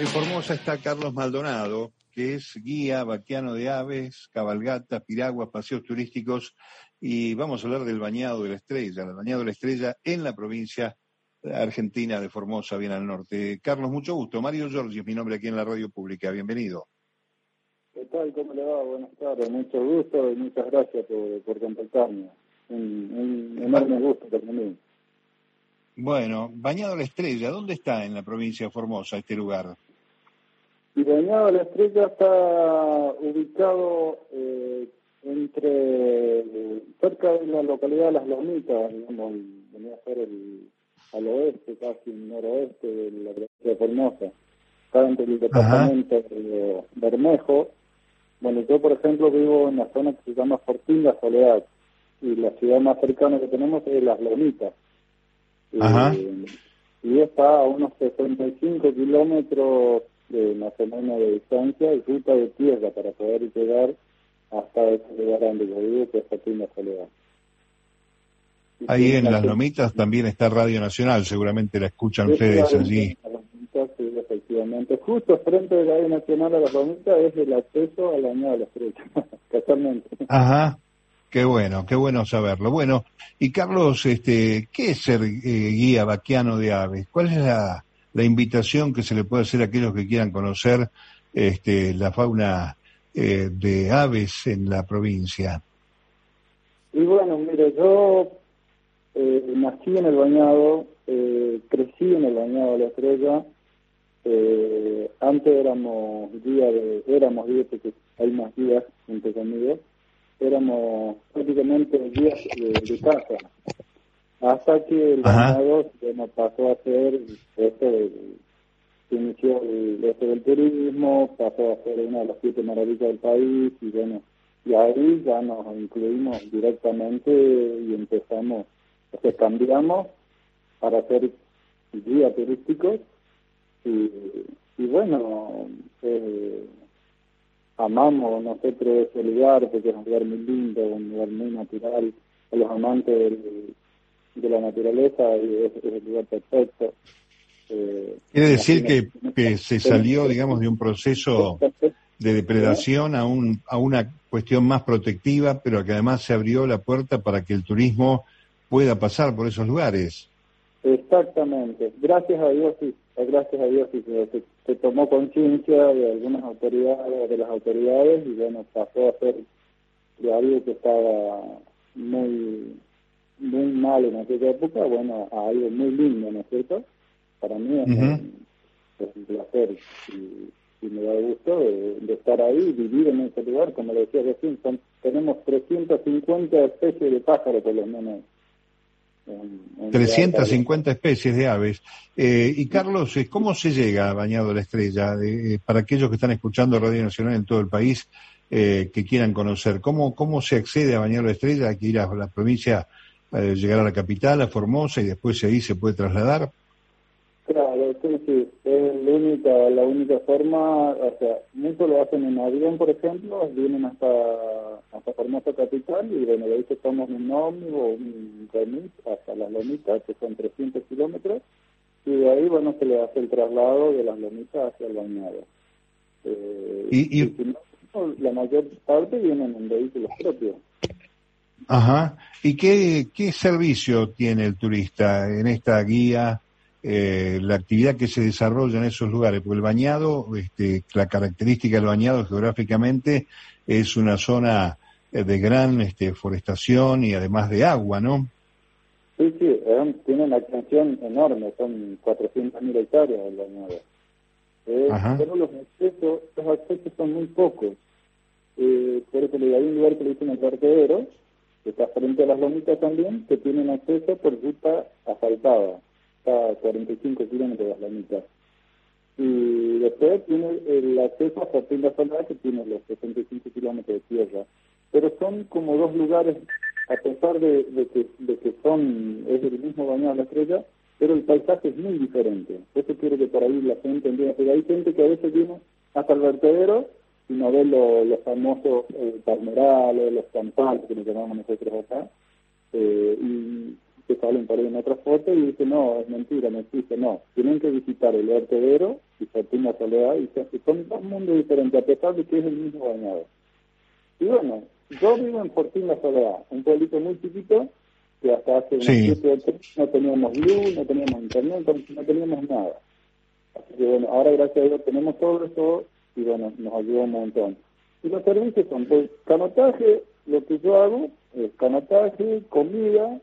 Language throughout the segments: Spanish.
En Formosa está Carlos Maldonado, que es guía vaquiano de aves, cabalgata, piraguas, paseos turísticos y vamos a hablar del bañado de la estrella, el bañado de la estrella en la provincia argentina de Formosa, bien al norte. Carlos, mucho gusto. Mario Giorgi es mi nombre aquí en la radio pública. Bienvenido. ¿Qué tal? ¿Cómo le va? Buenas tardes. Mucho gusto y muchas gracias por, por contactarme. Un, un enorme gusto también. Bueno, Bañado la Estrella, ¿dónde está en la provincia de Formosa este lugar? Y Bañado la Estrella está ubicado eh, entre cerca de la localidad de Las Lomitas, digamos, venía a ser el, al oeste, casi noroeste de la provincia de Formosa. Está entre el departamento de Bermejo. Bueno, yo, por ejemplo, vivo en la zona que se llama Fortín La Soledad, y la ciudad más cercana que tenemos es Las Lomitas. Eh, y está a unos 65 kilómetros de más o menos de distancia y ruta de tierra para poder llegar hasta ese lugar donde yo vivo, que es la Soledad. Ahí en Las Lomitas también está Radio Nacional, seguramente la escuchan ustedes allí. Sí, efectivamente. Justo frente de Radio Nacional a Las Lomitas es el acceso a la Añada de la Estrella, casualmente. Ajá. Qué bueno, qué bueno saberlo. Bueno, y Carlos, este, ¿qué es ser eh, guía vaquiano de aves? ¿Cuál es la, invitación que se le puede hacer a aquellos que quieran conocer este, la fauna eh, de aves en la provincia? Y bueno, mire, yo eh, nací en el bañado, crecí en el bañado de la estrella. antes éramos guía de, éramos guías porque hay más guías entre conmigo éramos prácticamente días de, casa, hasta que el ganado nos pasó a ser se inició el, este del turismo, pasó a ser una de las siete maravillas del país y bueno, y ahí ya nos incluimos directamente y empezamos, o sea, cambiamos para ser guía turísticos y, y bueno, eh, amamos nosotros ese lugar porque es un lugar muy lindo, un lugar muy natural. A los amantes de la naturaleza es, el lugar perfecto. Eh, Quiere decir que, que se salió, digamos, de un proceso de depredación a, un, a una cuestión más protectiva, pero que además se abrió la puerta para que el turismo pueda pasar por esos lugares. Exactamente. Gracias a Dios, sí. Gracias a Dios, sí, se, tomó conciencia de algunas autoridades, de las autoridades, y bueno, pasó a ser de algo que estaba muy muy mal en aquella época, bueno, a algo muy lindo, ¿no es cierto? Para mí es, un, placer y, me da gusto de, estar ahí, vivir en ese lugar, como le decía recién, tenemos 350 especies de pájaros por lo menos 350 especies de aves. Eh, y Carlos, eh, ¿cómo se llega a Bañado la Estrella? Eh, para aquellos que están escuchando Radio Nacional en todo el país, que quieran conocer, ¿cómo, ¿cómo se accede a Bañado la Estrella? Hay que ir a la provincia, llegar a la capital, a Formosa, y después ahí se puede trasladar. Claro, sí, sí, es la única, la única forma, o sea, muchos lo hacen en avión, por ejemplo, vienen hasta, hasta Formosa Capital y bueno, de ahí se toman un ómnibus o un remis hasta las lomitas, que son 300 kilómetros, y de ahí, bueno, se le hace el traslado de las lomitas hacia el bañado. Eh, y, y, la mayor parte vienen en vehículos propios. Ajá. ¿Y qué, qué servicio tiene el turista en esta guía? Eh, la actividad que se desarrolla en esos lugares, porque el bañado, este, la característica del bañado geográficamente es una zona eh, de gran este, forestación y además de agua, ¿no? Sí, sí, tiene una extensión enorme, son 400.000 hectáreas el bañado. Eh, pero los accesos, los accesos son muy pocos. Eh, por eso hay un lugar que le dicen el vertedero, está frente a las lomitas también, que tienen acceso por ruta asfaltada está a 45 kilómetros de la mitad. Y después tiene el acceso a Fortín de Soledad, que tiene los 65 kilómetros de tierra. Pero son como dos lugares, a pesar de, que, de que son, es el mismo bañado la estrella, pero el paisaje es muy diferente. Eso quiero que por ahí la gente entienda. Pero hay gente que a veces viene hasta el vertedero y no ve los famosos eh, palmerales, los campales que le llamamos nosotros acá, eh, y que salen por ahí en otra foto y dice, no, es mentira, no existe, no. Tienen que visitar el vertedero y Fortuna Soledad y son dos mundos diferentes, a pesar de que es el mismo bañado. Y bueno, yo vivo en Fortuna Soledad, un pueblito muy chiquito que hasta hace unos siete no teníamos luz, no teníamos internet, no teníamos nada. Así que bueno, ahora gracias a Dios tenemos todo eso y bueno, nos ayuda un montón. Y los servicios son, pues, canotaje, lo que yo hago es canotaje, comida,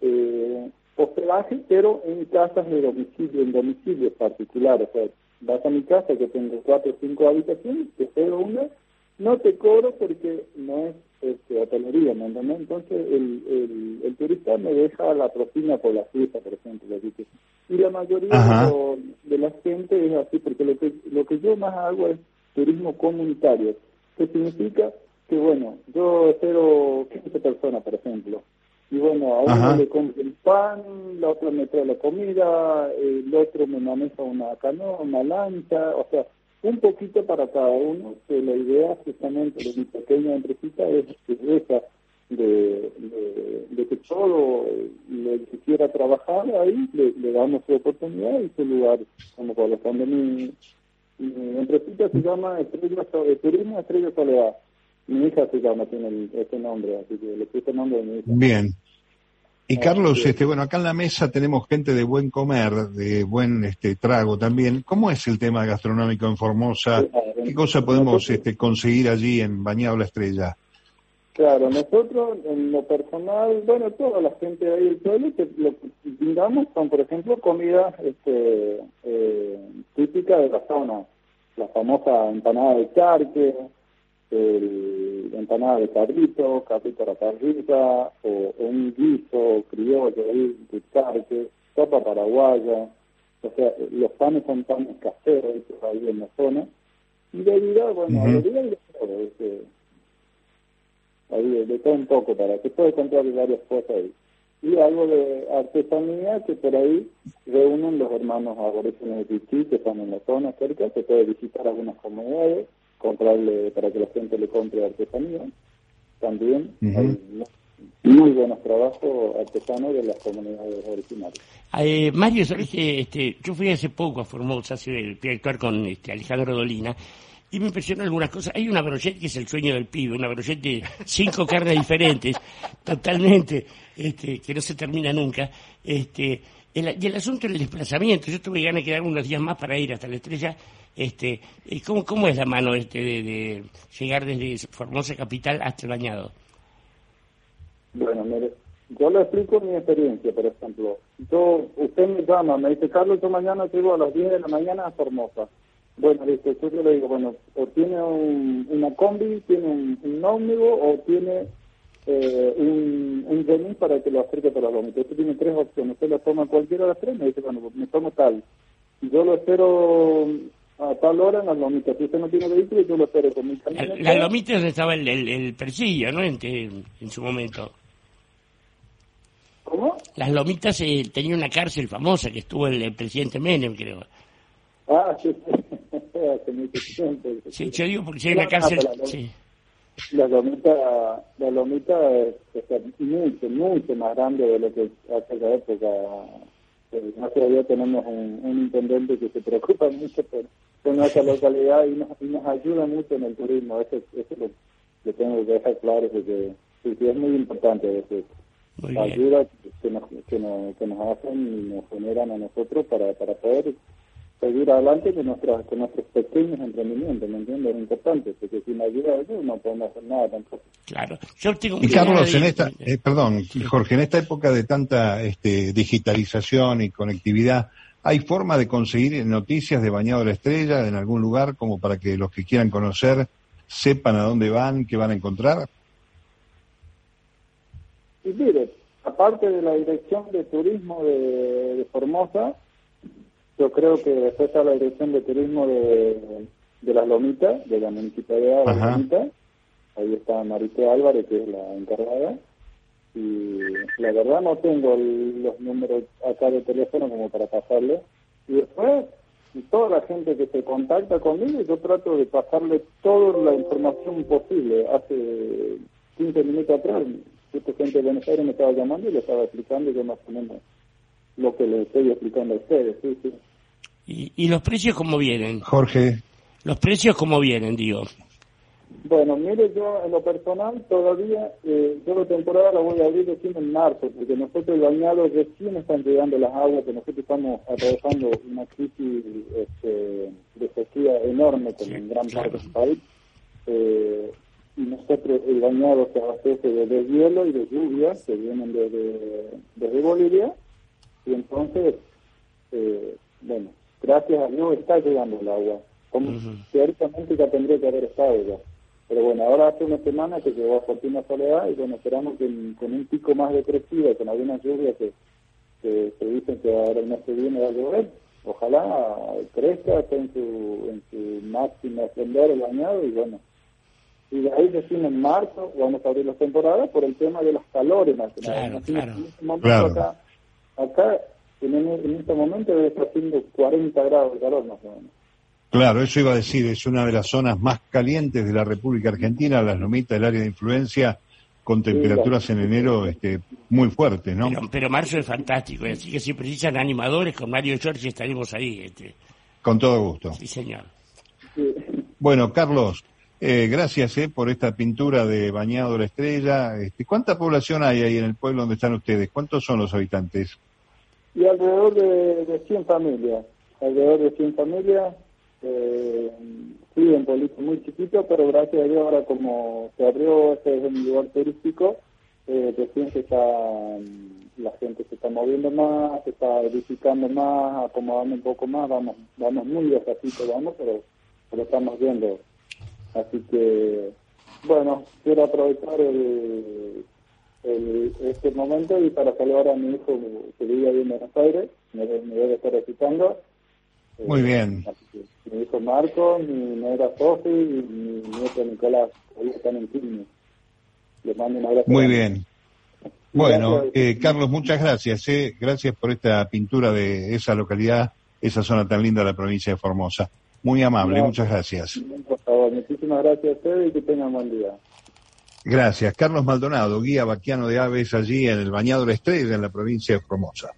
eh, hospedaje, pero en casas de domicilio, en domicilios particulares. O sea, vas a mi casa que tengo cuatro o cinco habitaciones, te cedo una, no te cobro porque no es este, hotelería, ¿me Entonces el, el, el, turista me deja la propina por la fiesta, por ejemplo. Y la mayoría de, la gente es así, porque lo que, lo que yo más hago es turismo comunitario, que significa que, bueno, yo espero 15 personas, por ejemplo, y bueno, a uno le compro el pan, la otra me trae la comida, el otro me maneja una canoa, una lancha, o sea, un poquito para cada uno, que la idea justamente de mi pequeña empresita es esa, de, de, que todo el que quiera trabajar ahí le, damos su oportunidad y su lugar, como cuando mi, mi empresita se llama Estrella, Turismo Estrella Soledad. Mi hija se llama, tiene ese nombre, así que le puse el nombre de mi hija. Bien. Y ah, Carlos, este, bueno, acá en la mesa tenemos gente de buen comer, de buen este trago también. ¿Cómo es el tema gastronómico en Formosa? ¿Qué cosa podemos este, conseguir allí en Bañado la Estrella? Claro, nosotros en lo personal, bueno, toda la gente de ahí del pueblo, lo que brindamos son, por ejemplo, comidas este, eh, típicas de la zona. La famosa empanada de charque, el empanada de cabrito, cabrito a la parrilla, o, un guiso criollo de carque, sopa paraguaya, o sea, los panes son panes caseros ahí en la zona, y bebida, bueno, uh bebida y de todo, ahí de todo un poco, para que pueda encontrar varias cosas ahí. Y algo de artesanía que por ahí reúnen los hermanos aborígenes de Pichí, que están en la zona cerca, se puede visitar algunas comunidades, comprarle para que la gente le compre artesanía. También hay muy buenos trabajos artesanos de las comunidades originales. Eh, Mario, este, yo fui hace poco a Formosa, fui a actuar con este, Alejandro Dolina, y me impresionó algunas cosas. Hay una brochette que es el sueño del pibe, una brochette de cinco carnes diferentes, totalmente, este, que no se termina nunca. Este, y el asunto del desplazamiento, yo tuve ganas de quedar unos días más para ir hasta la estrella este, ¿cómo, ¿Cómo es la mano este de, llegar desde Formosa Capital hasta el Bañado? Bueno, mire, yo le explico mi experiencia, por ejemplo. Yo, usted me llama, me dice, Carlos, yo mañana llego a las 10 de la mañana a Formosa. Bueno, yo le digo, bueno, o tiene un, una combi, tiene un, un ómnibus o tiene eh, un, un para que lo acerque para la Usted tiene tres opciones, usted lo toma cualquiera de las tres, me dice, bueno, me tomo tal. Yo lo espero a tal hora en las lomitas. Si usted no tiene vehículo, yo lo espero con mi camioneta. Las lomitas estaba el, el, el persillo, ¿no? En, en, su momento. ¿Cómo? Las lomitas eh, tenía una cárcel famosa que estuvo el, presidente Menem, creo. Ah, sí, sí. hace mucho tiempo. Sí, yo digo porque si hay una cárcel... Sí. La lomita, la lomita es, es, mucho, mucho más grande de lo que hace la época Gracias a Dios tenemos un, intendente que se preocupa mucho por, nuestra localidad y nos, y nos ayuda mucho en el turismo. Eso, eso lo, lo tengo que dejar claro, porque sí, es muy importante eso. La ayuda que nos, que, nos, que nos hacen y nos generan a nosotros para, para poder seguir adelante con, nuestros con nuestros pequeños emprendimientos, ¿me entiendes? Es importante, porque sin ayuda de ellos no podemos hacer nada tampoco. Claro. Yo tengo y Carlos, en esta, eh, perdón, Jorge, en esta época de tanta este, digitalización y conectividad, ¿hay forma de conseguir noticias de Bañado de la Estrella en algún lugar como para que los que quieran conocer sepan a dónde van, qué van a encontrar? Y mire, aparte de la dirección de turismo de, de Formosa, yo creo que después está la dirección de turismo de, de las Lomitas, de la municipalidad de las Lomitas. Ahí está Marité Álvarez, que es la encargada. Y la verdad no tengo los números acá de teléfono como para pasarle. Y después, toda la gente que se contacta conmigo, yo trato de pasarle toda la información posible. Hace 15 minutos atrás Esta gente de Buenos Aires me estaba llamando y le estaba explicando yo más o menos lo que le estoy explicando a ustedes, sí, sí. ¿Y, y los precios cómo vienen? Jorge. Los precios cómo vienen, digo. Bueno, mire, yo en lo personal todavía, eh, yo la temporada la voy a abrir recién en marzo, porque nosotros el bañado recién están llegando las aguas, que nosotros estamos atravesando una crisis este, de sequía enorme con en gran parte del país. Eh, y nosotros el bañado se abastece de deshielo y de lluvia que vienen desde, desde Bolivia, y entonces, eh, bueno, gracias a Dios está llegando el agua. Como teóricamente ya tendría que haber estado ya. Pero bueno, ahora hace una semana que llegó a Fortuna Soledad y bueno, esperamos que con un pico más de crecida, con algunas lluvias que, se dicen que ahora el mes que viene va a llover, ojalá crezca, esté en su, en su máximo esplendor el bañado y bueno. Y de ahí recién en marzo vamos a abrir las temporadas por el tema de los calores más que claro, Claro. En este momento acá, acá en, en, este momento debe estar haciendo 40 grados de calor más o menos. Claro, eso iba a decir, es una de las zonas más calientes de la República Argentina, las lomitas del área de influencia, con temperaturas en enero este, muy fuertes, ¿no? Pero, marzo es fantástico, así que si precisan animadores, con Mario Giorgi estaremos ahí. Este. Con todo gusto. Sí, señor. Bueno, Carlos, eh, gracias eh, por esta pintura de Bañado la Estrella. Este, ¿Cuánta población hay ahí en el pueblo donde están ustedes? ¿Cuántos son los habitantes? Y alrededor de, de 100 familias, alrededor de 100 familias eh, sí, un pueblito muy chiquito, pero gracias a Dios ahora como se abrió, este es un lugar turístico, eh, recién se está, mm, la gente se está moviendo más, se está edificando más, acomodando un poco más, vamos vamos muy despacito, vamos, pero lo estamos viendo. Así que, bueno, quiero aprovechar el, el, este momento y para saludar a mi hijo que vive ahí en Buenos Aires, me, me debe estar recitando muy bien. Mi hijo Marco, mi nuera Sofi y mi nieto Nicolás, ahí están en Quilmes. Les mando un abrazo. Muy bien. Bueno, eh, Carlos, muchas gracias. Eh. Gracias por esta pintura de esa localidad, esa zona tan linda de la provincia de Formosa. Muy amable, muchas gracias. Por favor, muchísimas gracias a ustedes y que tengan buen día. Gracias. Carlos Maldonado, guía vaquiano de aves allí en el Bañado La Estrella, en la provincia de Formosa.